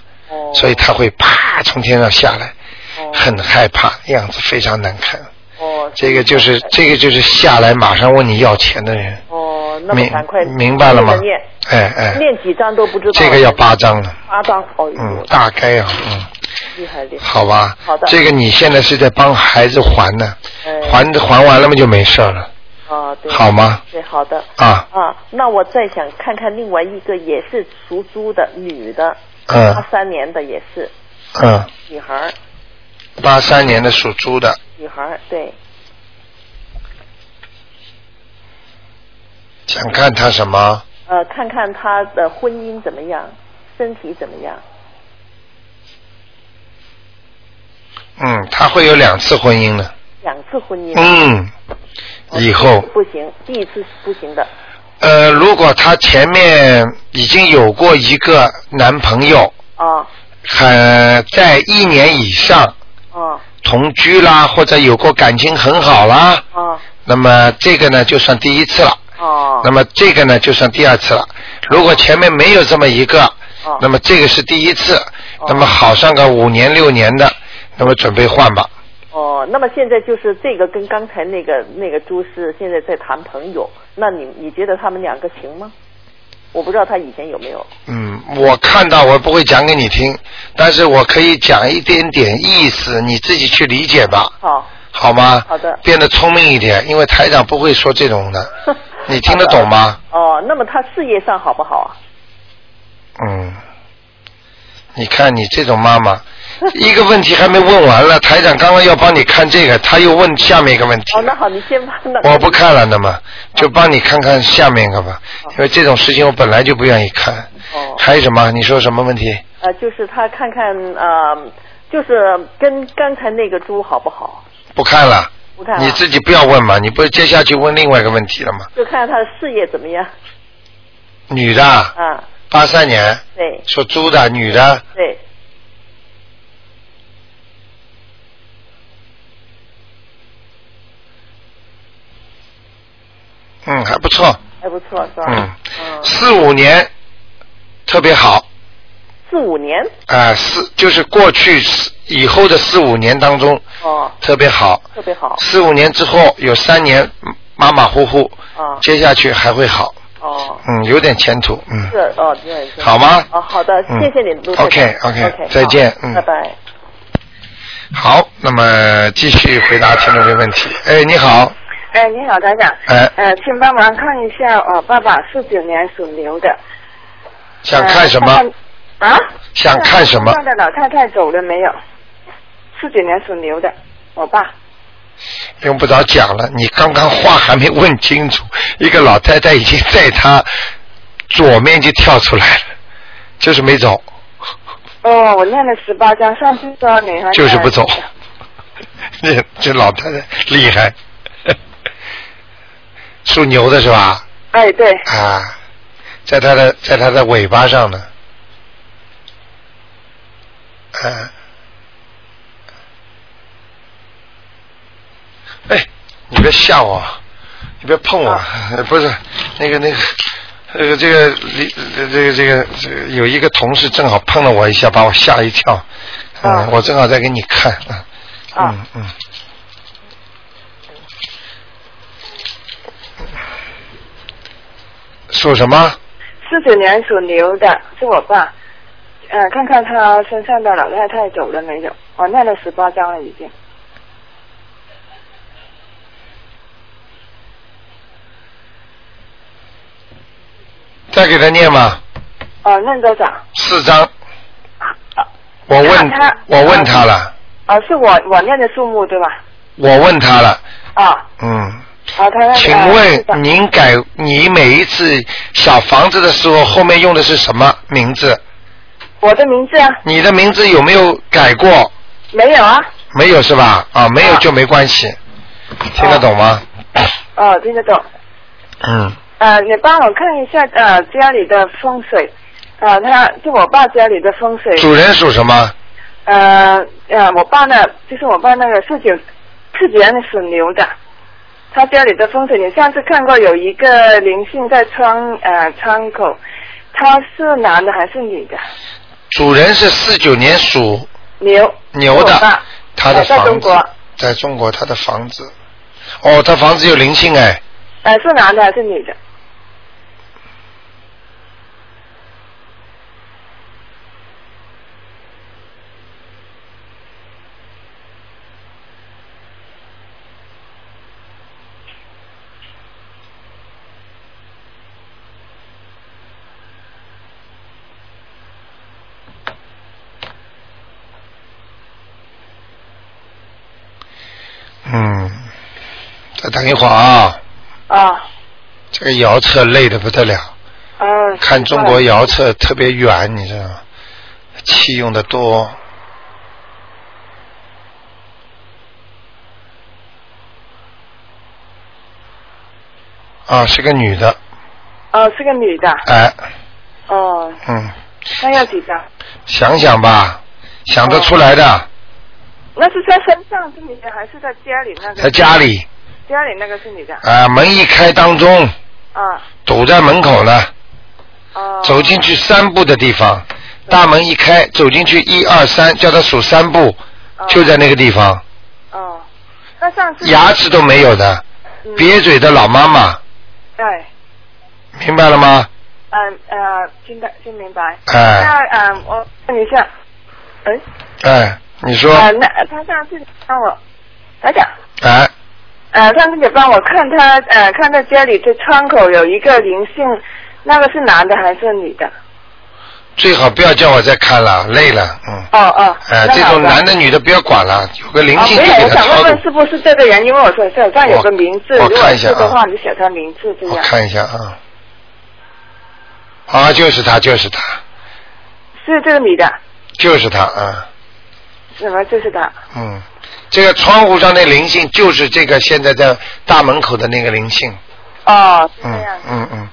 所以他会啪从天上下来，很害怕，样子非常难看。哦，哦这个就是这个就是下来马上问你要钱的人，哦，那么明赶快明白了吗？哎哎，念几张都不知道。这个要八张了，八张，哦嗯，，大概啊，嗯，厉害厉害。好吧，好的。这个你现在是在帮孩子还呢，哎还还完了嘛就没事了，啊，对。好吗？对，好的。啊，啊，那我再想看看另外一个也是属猪的女的，嗯八三年的也是嗯，女孩儿，八三年的属猪的，女孩儿对，想看他什么？呃，看看她的婚姻怎么样，身体怎么样？嗯，他会有两次婚姻的，两次婚姻。嗯，以后不行，第一次是不行的。呃，如果他前面已经有过一个男朋友，啊很，在一年以上啊同居啦，或者有过感情很好啦，啊那么这个呢就算第一次了。哦那么这个呢就算第二次了。如果前面没有这么一个，哦那么这个是第一次，那么好上个五年六年的，那么准备换吧。哦，那么现在就是这个跟刚才那个那个朱是现在在谈朋友，那你你觉得他们两个行吗？我不知道他以前有没有。嗯，我看到我不会讲给你听，但是我可以讲一点点意思，你自己去理解吧，好，好吗？好的变得聪明一点，因为台长不会说这种的，你听得懂吗？哦，那么他事业上好不好啊？嗯，你看你这种妈妈，一个问题还没问完了，台长刚刚要帮你看这个，他又问下面一个问题好，，那好，你先帮那。我不看了，那么就帮你看看下面一个吧，因为这种事情我本来就不愿意看。哦。还有什么？你说什么问题？呃，就是他看看呃，就是跟刚才那个猪好不好？不看了。不看了你自己不要问嘛，你不是接下去问另外一个问题了吗？就看看他的事业怎么样女的，啊？八三年，对。属猪的，女的，对，嗯，还不错，还不错是吧？嗯，嗯，四五年特别好，四五年？啊、四就是过去四以后的四五年当中哦，特别好，特别好。四五年之后有三年嗯马马虎虎，啊接下去还会好，哦，嗯，有点前途，嗯，是哦，对对。好吗哦，好的，嗯谢谢你，卢台长 OK，OK，OK，再见嗯拜拜。好，那么继续回答听众的问题。哎，你好，哎，你好，台长。哎呃，请帮忙看一下，我爸爸四九年属牛的。想看什么？啊？想看什么看的老太太走了没有？四九年属牛的，我爸。用不着讲了，你刚刚话还没问清楚，一个老太太已经在他左面就跳出来了，就是没走，哦，我念了十八章，上次说你还就是不走。这 这老太太厉害，属牛的是吧？哎，对，啊，在他的在他的尾巴上呢，啊，哎，你别吓我，你别碰我，不是那个那个。这个这个这个这个这个这个有一个同事正好碰了我一下，把我吓一跳。嗯，啊我正好在给你看。嗯啊嗯嗯。属什么？四九年属牛的是我爸。呃，看看他身上的老太太走了没有？我念了十八章了已经。再给他念吗？哦，念多少？四张。我问他他我问他了，哦，是我我念的数目对吧？我问他了，啊，嗯，啊，他那个请问您改你每一次小房子的时候后面用的是什么名字？我的名字啊，你的名字有没有改过？没有啊。没有是吧？啊，没有就没关系，听得懂吗？哦，听得懂。嗯，呃，你帮我看一下呃家里的风水，呃，他就我爸家里的风水。主人属什么？呃呃，我爸呢，就是我爸那个四九四九年属牛的，他家里的风水，你上次看过有一个灵性在窗呃窗口，他是男的还是女的？主人是四九年属牛。牛的他的呃在中国。在中国他的房子，哦，他房子有灵性哎，呃，是男的还是女的？嗯，再等一会儿啊，啊，这个遥测累的不得了，嗯。看中国遥测特别远，你知道吗？气用的多。啊，是个女的，哦，是个女的。哎，哦，嗯，那要几张？想想吧，想得出来的，那是在山上是女的，还是在家里那个？在家里，家里那个是女的。啊，门一开当中，啊。堵在门口呢，哦。走进去三步的地方，大门一开，走进去一二三，叫他数三步，就在那个地方，哦。那上次。牙齿都没有的，嗯瘪嘴的老妈妈，对。明白了吗？嗯呃，听得听明白。哎那嗯，我问一下，哎。哎，你说，呃，那他上次让我，来讲，哎，呃，上次你帮我看他呃，看到家里的窗口有一个灵性，那个是男的还是女的？最好不要叫我再看了，累了，嗯。哦哦。哎，这种男的女的不要管了，有个灵性就给我想问问是不是这个人，因为我说手上有个名字，如果我看一下啊是的话，你写他名字这样。我看一下啊，啊，就是他，就是他，是这个女的，就是他啊，什么就是他？嗯，这个窗户上的灵性就是这个现在在大门口的那个灵性，哦，是这嗯样。嗯嗯，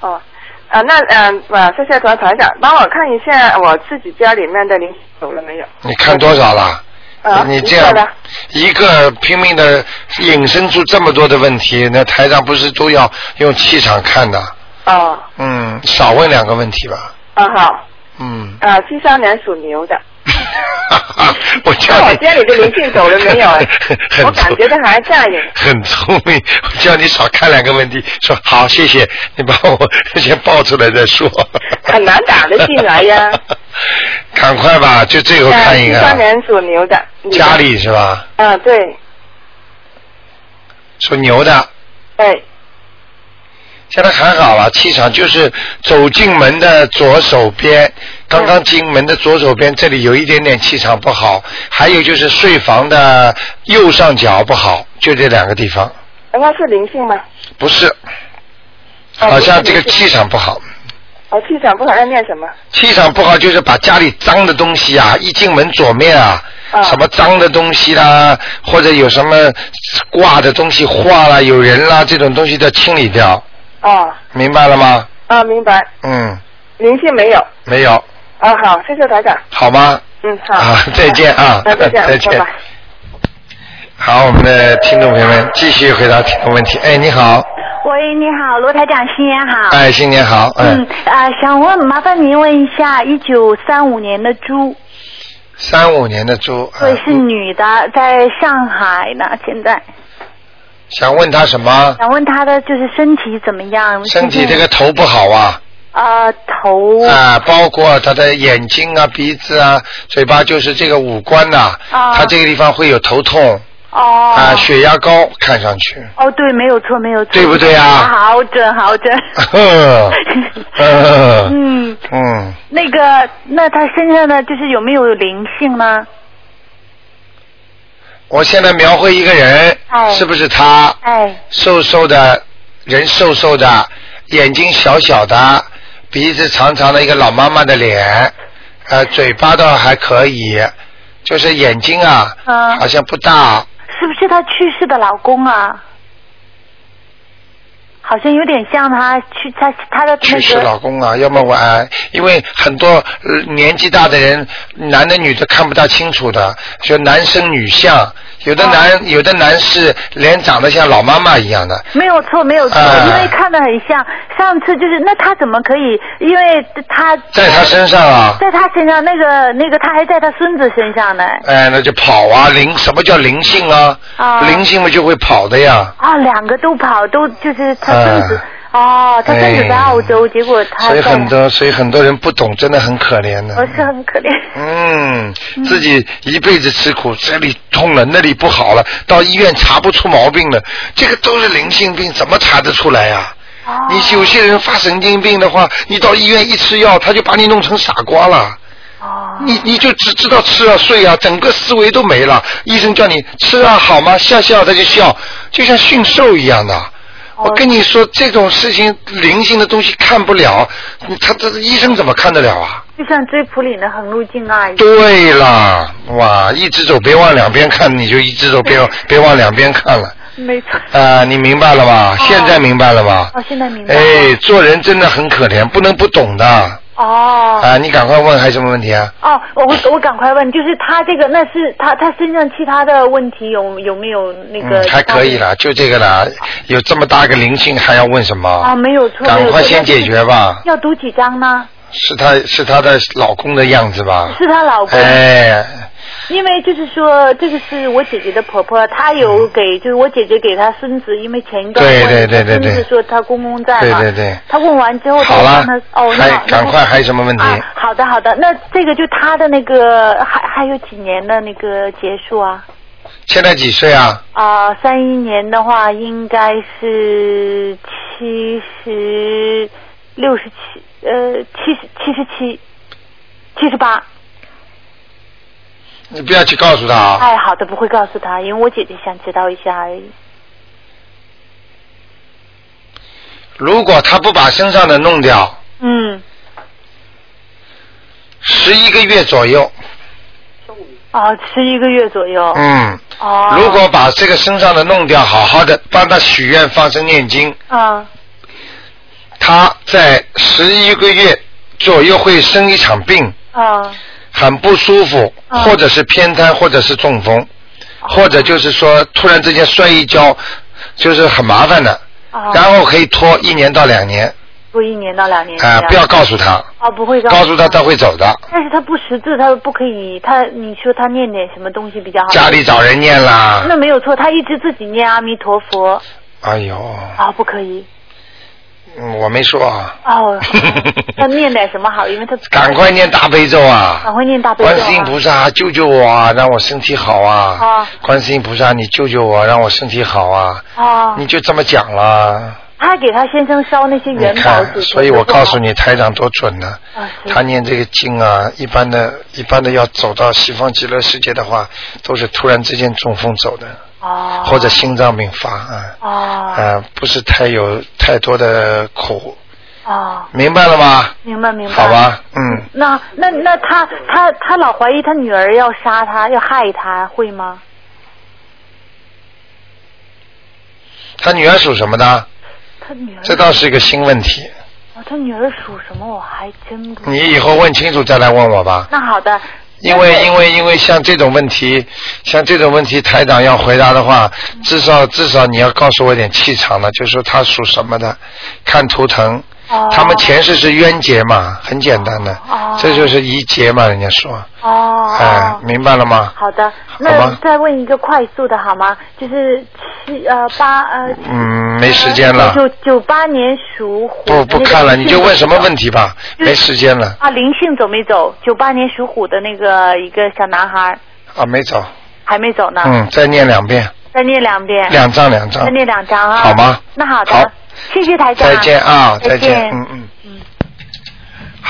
哦，啊，那嗯，啊，谢谢团团长，帮我看一下我自己家里面的灵性走了没有？你看多少了？啊，你这样一个了一个拼命的引申出这么多的问题，那台长不是都要用气场看的？哦，嗯，少问两个问题吧。啊好，嗯，啊，七三年属牛的，我家里的灵性走了没有 我感觉他还在呢。很聪明，我叫你少看两个问题，说好，谢谢你把我先报出来再说。很难打得进来呀。赶快吧，就最后看一个七三年属牛的。的家。里是吧？啊，对，属牛的，对，现在还好了，气场就是走进门的左手边，刚刚进门的左手边这里有一点点气场不好，还有就是睡房的右上角不好，就这两个地方，那是灵性吗？不是，哦好像这个气场不好。哦，气场不好要念什么？气场不好就是把家里脏的东西啊，一进门左面啊，啊什么脏的东西啦，或者有什么挂的东西画啦、有人啦这种东西都要清理掉，哦，明白了吗？啊，明白，嗯，灵性没有。没有，啊，好，谢谢台长。好吗？嗯，好。啊，再见啊，啊，再见，再见拜拜。好，我们的听众朋友们继续回答听众问题。哎，你好，喂，你好，罗台长，新年好。哎，新年好，嗯嗯，啊、想问，麻烦您问一下，一九三五年的猪，三五年的猪，对，啊是女的，在上海呢，现在想问他什么？想问他的就是身体怎么样？身体这个头不好啊。啊、头啊，包括他的眼睛啊、鼻子啊、嘴巴，就是这个五官呐、啊他这个地方会有头痛哦啊、血压高，看上去。哦，对，没有错，没有错，对不对啊好准，好准。嗯，嗯，那个，那他身上呢就是有没有灵性呢？我现在描绘一个人，哎是不是他？哎，瘦瘦的人，瘦瘦的，眼睛小小的，鼻子长长的一个老妈妈的脸，呃，嘴巴倒还可以，就是眼睛啊，嗯好像不大，是不是她去世的老公啊？好像有点像她去她她的那去世个老公啊，要么晚安，因为很多呃年纪大的人，男的女的看不大清楚的，就男生女相，有的男、有的男士脸长得像老妈妈一样的，没有错，没有错，哎因为看得很像。上次就是，那他怎么可以？因为他在他身上啊，在他身上，那个那个，他还在他孙子身上呢。哎，那就跑啊，灵什么叫灵性啊？啊灵性嘛就会跑的呀。啊，两个都跑，都就是他孙子。哦，他孙子在澳洲，结果他哎所以很多，所以很多人不懂，真的很可怜的。我是很可怜。嗯，自己一辈子吃苦，这里痛了，那里不好了，到医院查不出毛病了，这个都是灵性病，怎么查得出来呀、哦你有些人发神经病的话，你到医院一吃药，他就把你弄成傻瓜了。哦你你就只知道吃啊睡啊，整个思维都没了。医生叫你吃啊好吗？笑笑他就笑，就像驯兽一样的。哦我跟你说，这种事情灵性的东西看不了，你他这医生怎么看得了啊？就像追普里的横路径啊二一样。对啦，哇，一直走别往两边看，你就一直走别往别往两边看了。没错。啊、你明白了吧？现在明白了吧？哦，现在明白了。哎，做人真的很可怜，不能不懂的。啊、哦。你赶快问，还有什么问题啊？哦，我我我赶快问，就是他这个，那是他他身上其他的问题有有没有那个？嗯，还可以啦，就这个啦。有这么大个灵性，还要问什么？啊，没有错。赶快先解决吧。要读几张呢？是他是他的老公的样子吧？是他老公。哎，因为就是说，这个是我姐姐的婆婆，她有给，就是我姐姐给她孙子，因为前一段对问对对对她孙子说她公公在嘛，对对对。她问完之后，她好了那赶快还有什么问题？啊，好的好的，那这个就她的那个还还有几年的那个结束啊？现在几岁啊？啊，三一年的话应该是七十六十七，呃，七十七十七，七十八。你不要去告诉他啊。哎，好的，不会告诉他，因为我姐姐想知道一下而已。如果他不把身上的弄掉，嗯，十一个月左右，哦，十一个月左右。嗯，哦。如果把这个身上的弄掉，好好的帮他许愿、放生、念经，啊他在十一个月左右会生一场病，啊很不舒服，嗯或者是偏瘫，或者是中风，或者就是说突然之间摔一跤，就是很麻烦的，啊！然后可以拖一年到两年，拖一年到两年。啊、不要告诉他，哦，不会告诉他告诉他他会走的，但是他不识字，他不可以。他你说他念点什么东西比较好？家里找人念啦，那没有错，他一直自己念阿弥陀佛。哎呦，啊，不可以。嗯我没说啊，哦，他念点什么好？因为他赶快念大悲咒啊！赶快念大悲咒、啊。观世音菩萨救救我啊，让我身体好啊！啊观世音菩萨，你救救我，让我身体好啊！啊！你就这么讲了，他给他先生烧那些你元宝看，所以我告诉你，台长多准呢、他念这个经啊，一般的、一般的要走到西方极乐世界的话，都是突然之间中风走的，哦，或者心脏病发啊，哦啊，不是太有太多的苦，哦，明白了吗？明白明白。好吧，嗯，那那那他他他老怀疑他女儿要杀他，要害他，会吗？他女儿属什么的？他女儿这倒是一个新问题，哦，他女儿属什么？我还真不。你以后问清楚再来问我吧。那好的。因为因为因为像这种问题，像这种问题，台长要回答的话，至少至少你要告诉我点气场呢，就是说他属什么的，看图腾。哦他们前世是冤结嘛，很简单的，这就是一结嘛，人家说。哦。哎，明白了吗？好的，好那吧再问一个快速的好吗？就是七呃八呃。嗯，没时间了，九九八年属虎。不不看了，你就问什么问题？题吧，没时间了啊，灵性走没走？九八年属虎的那个一个小男孩啊，没走，还没走呢。嗯，再念两遍，再念两遍。两张两张再，念两张啊。好吗？那好的。好谢谢台长。再见啊，再见，嗯嗯。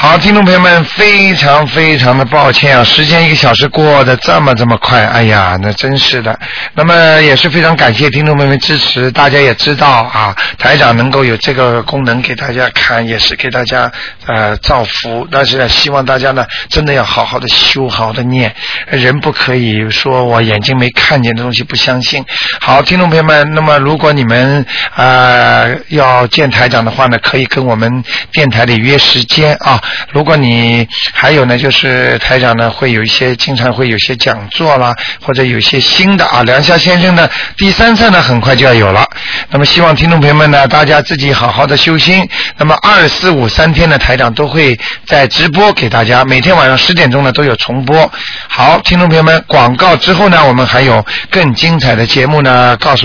好，听众朋友们，非常非常的抱歉啊，时间一个小时过得这么这么快，哎呀，那真是的。那么也是非常感谢听众朋友们支持，大家也知道啊，台长能够有这个功能给大家看，也是给大家呃造福。但是呢，希望大家呢真的要好好的修，好好的念，人不可以说我眼睛没看见的东西不相信。好，听众朋友们，那么如果你们呃要见台长的话呢，可以跟我们电台里约时间啊。如果你还有呢，就是台长呢会有一些经常会有些讲座啦，或者有些新的啊，梁夏先生的第三册呢很快就要有了。那么希望听众朋友们呢，大家自己好好的修心。那么二四五三天的台长都会在直播给大家，每天晚上十点钟呢都有重播。好，听众朋友们，广告之后呢，我们还有更精彩的节目呢，告诉。